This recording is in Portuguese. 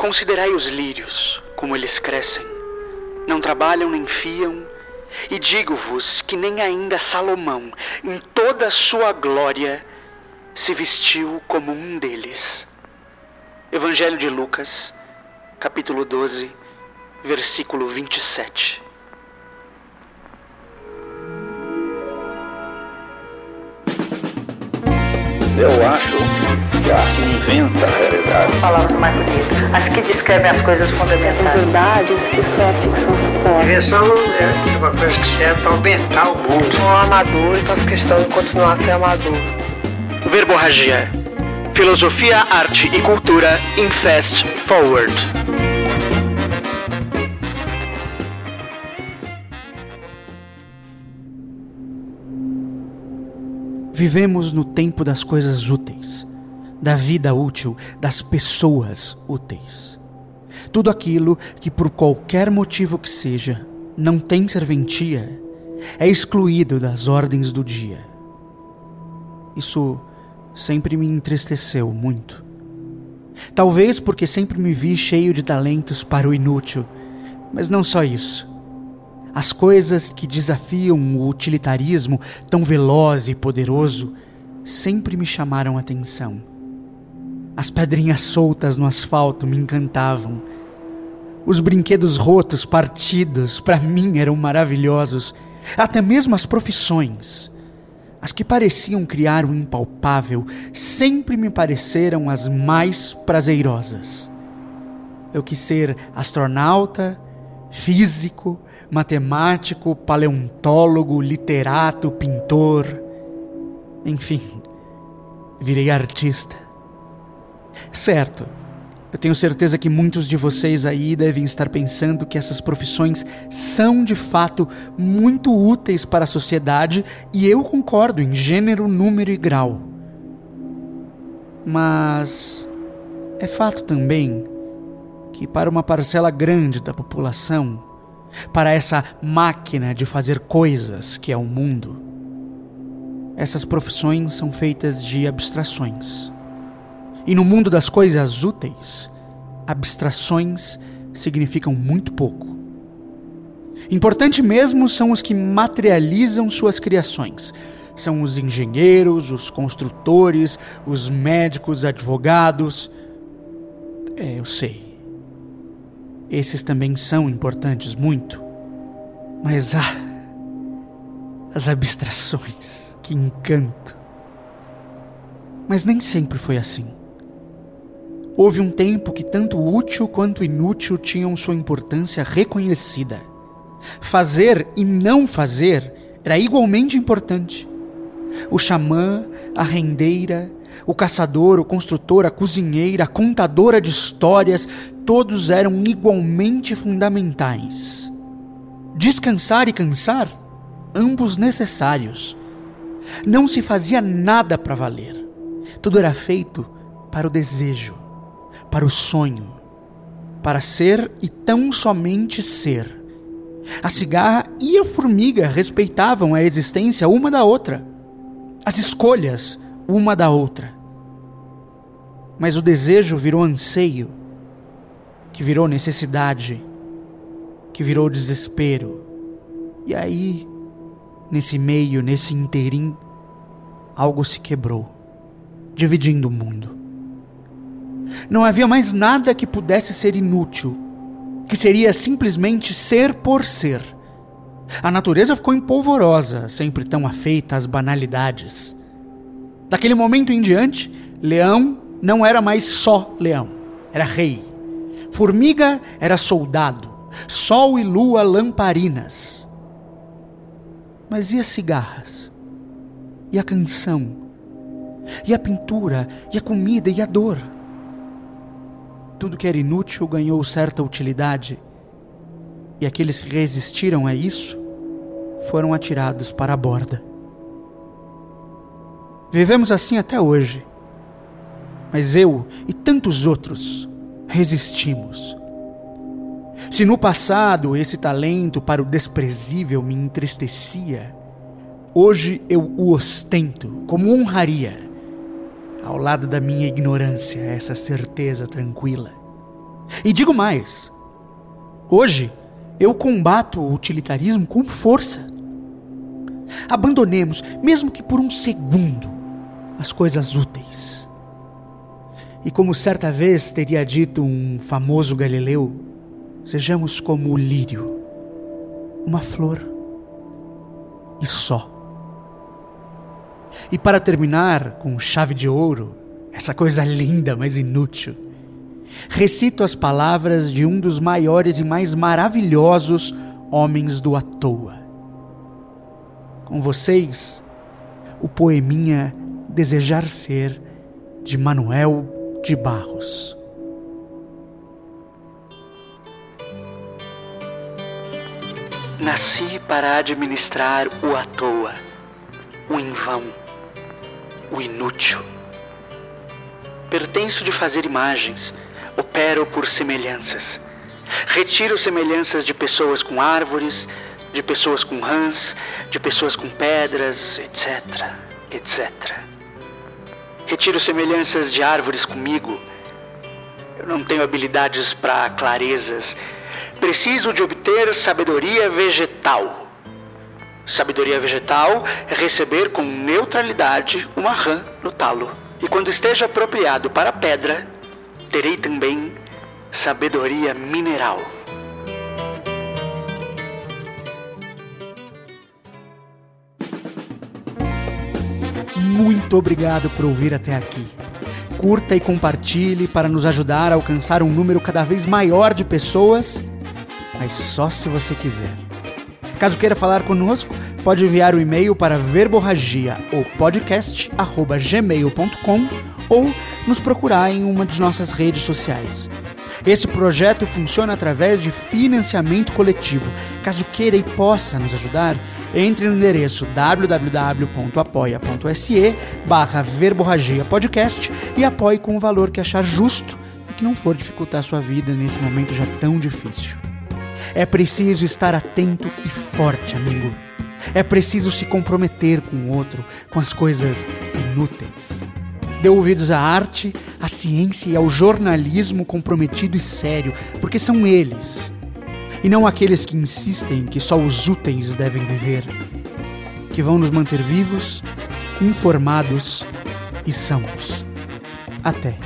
Considerai os lírios, como eles crescem. Não trabalham nem fiam. E digo-vos que nem ainda Salomão, em toda a sua glória, se vestiu como um deles. Evangelho de Lucas, capítulo 12, versículo 27. Eu acho que a arte inventa a realidade. Palavras mais bonitas. As que descrevem as coisas fundamentais. Verdades que só a ficção supõe. Invenção é uma coisa que serve para aumentar o mundo. Um amador e faço questão de continuar a ser amador. Verborragia. Filosofia, arte e cultura em Fast Forward. Vivemos no tempo das coisas úteis, da vida útil, das pessoas úteis. Tudo aquilo que, por qualquer motivo que seja, não tem serventia, é excluído das ordens do dia. Isso sempre me entristeceu muito. Talvez porque sempre me vi cheio de talentos para o inútil, mas não só isso. As coisas que desafiam o utilitarismo tão veloz e poderoso sempre me chamaram atenção. As pedrinhas soltas no asfalto me encantavam. Os brinquedos rotos, partidos, para mim eram maravilhosos. Até mesmo as profissões. As que pareciam criar o impalpável sempre me pareceram as mais prazerosas. Eu quis ser astronauta, físico, matemático, paleontólogo, literato, pintor. Enfim, virei artista. Certo, eu tenho certeza que muitos de vocês aí devem estar pensando que essas profissões são de fato muito úteis para a sociedade e eu concordo em gênero, número e grau. Mas é fato também que para uma parcela grande da população, para essa máquina de fazer coisas que é o mundo. Essas profissões são feitas de abstrações. E no mundo das coisas úteis, abstrações significam muito pouco. Importante mesmo são os que materializam suas criações. São os engenheiros, os construtores, os médicos, advogados. É, eu sei. Esses também são importantes muito. Mas ah, as abstrações, que encanto. Mas nem sempre foi assim. Houve um tempo que tanto útil quanto inútil tinham sua importância reconhecida. Fazer e não fazer era igualmente importante. O xamã, a rendeira, o caçador, o construtor, a cozinheira, a contadora de histórias, todos eram igualmente fundamentais. Descansar e cansar, ambos necessários. Não se fazia nada para valer. Tudo era feito para o desejo, para o sonho, para ser e tão somente ser. A cigarra e a formiga respeitavam a existência uma da outra, as escolhas uma da outra. Mas o desejo virou anseio, que virou necessidade, que virou desespero. E aí, nesse meio, nesse interim, algo se quebrou, dividindo o mundo. Não havia mais nada que pudesse ser inútil, que seria simplesmente ser por ser. A natureza ficou empolvorosa, sempre tão afeita às banalidades. Daquele momento em diante, leão não era mais só leão, era rei. Formiga era soldado, sol e lua lamparinas. Mas e as cigarras? E a canção? E a pintura? E a comida? E a dor? Tudo que era inútil ganhou certa utilidade, e aqueles que resistiram a isso foram atirados para a borda. Vivemos assim até hoje. Mas eu e tantos outros resistimos. Se no passado esse talento para o desprezível me entristecia, hoje eu o ostento como honraria, ao lado da minha ignorância, essa certeza tranquila. E digo mais: hoje eu combato o utilitarismo com força. Abandonemos, mesmo que por um segundo, as coisas úteis. E como certa vez teria dito um famoso galileu, sejamos como o lírio, uma flor e só. E para terminar com chave de ouro, essa coisa linda, mas inútil, recito as palavras de um dos maiores e mais maravilhosos homens do à toa. Com vocês, o poeminha Desejar Ser, de Manuel de Barros. Nasci para administrar o à toa, o em vão, o inútil. Pertenço de fazer imagens, opero por semelhanças. Retiro semelhanças de pessoas com árvores, de pessoas com rãs, de pessoas com pedras, etc, etc. Retiro semelhanças de árvores comigo. Eu não tenho habilidades para clarezas preciso de obter sabedoria vegetal. Sabedoria vegetal é receber com neutralidade uma rã no talo. E quando esteja apropriado para a pedra, terei também sabedoria mineral. Muito obrigado por ouvir até aqui. Curta e compartilhe para nos ajudar a alcançar um número cada vez maior de pessoas mas só se você quiser. Caso queira falar conosco, pode enviar o um e-mail para verborragia ou ou nos procurar em uma de nossas redes sociais. Esse projeto funciona através de financiamento coletivo. Caso queira e possa nos ajudar, entre no endereço www.apoia.se barra verborragia podcast e apoie com o valor que achar justo e que não for dificultar sua vida nesse momento já tão difícil. É preciso estar atento e forte, amigo. É preciso se comprometer com o outro, com as coisas inúteis. Dê ouvidos à arte, à ciência e ao jornalismo comprometido e sério, porque são eles, e não aqueles que insistem que só os úteis devem viver, que vão nos manter vivos, informados e sãos. Até.